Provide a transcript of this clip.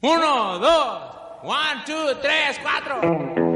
Uno, dos, one, two, tres, cuatro.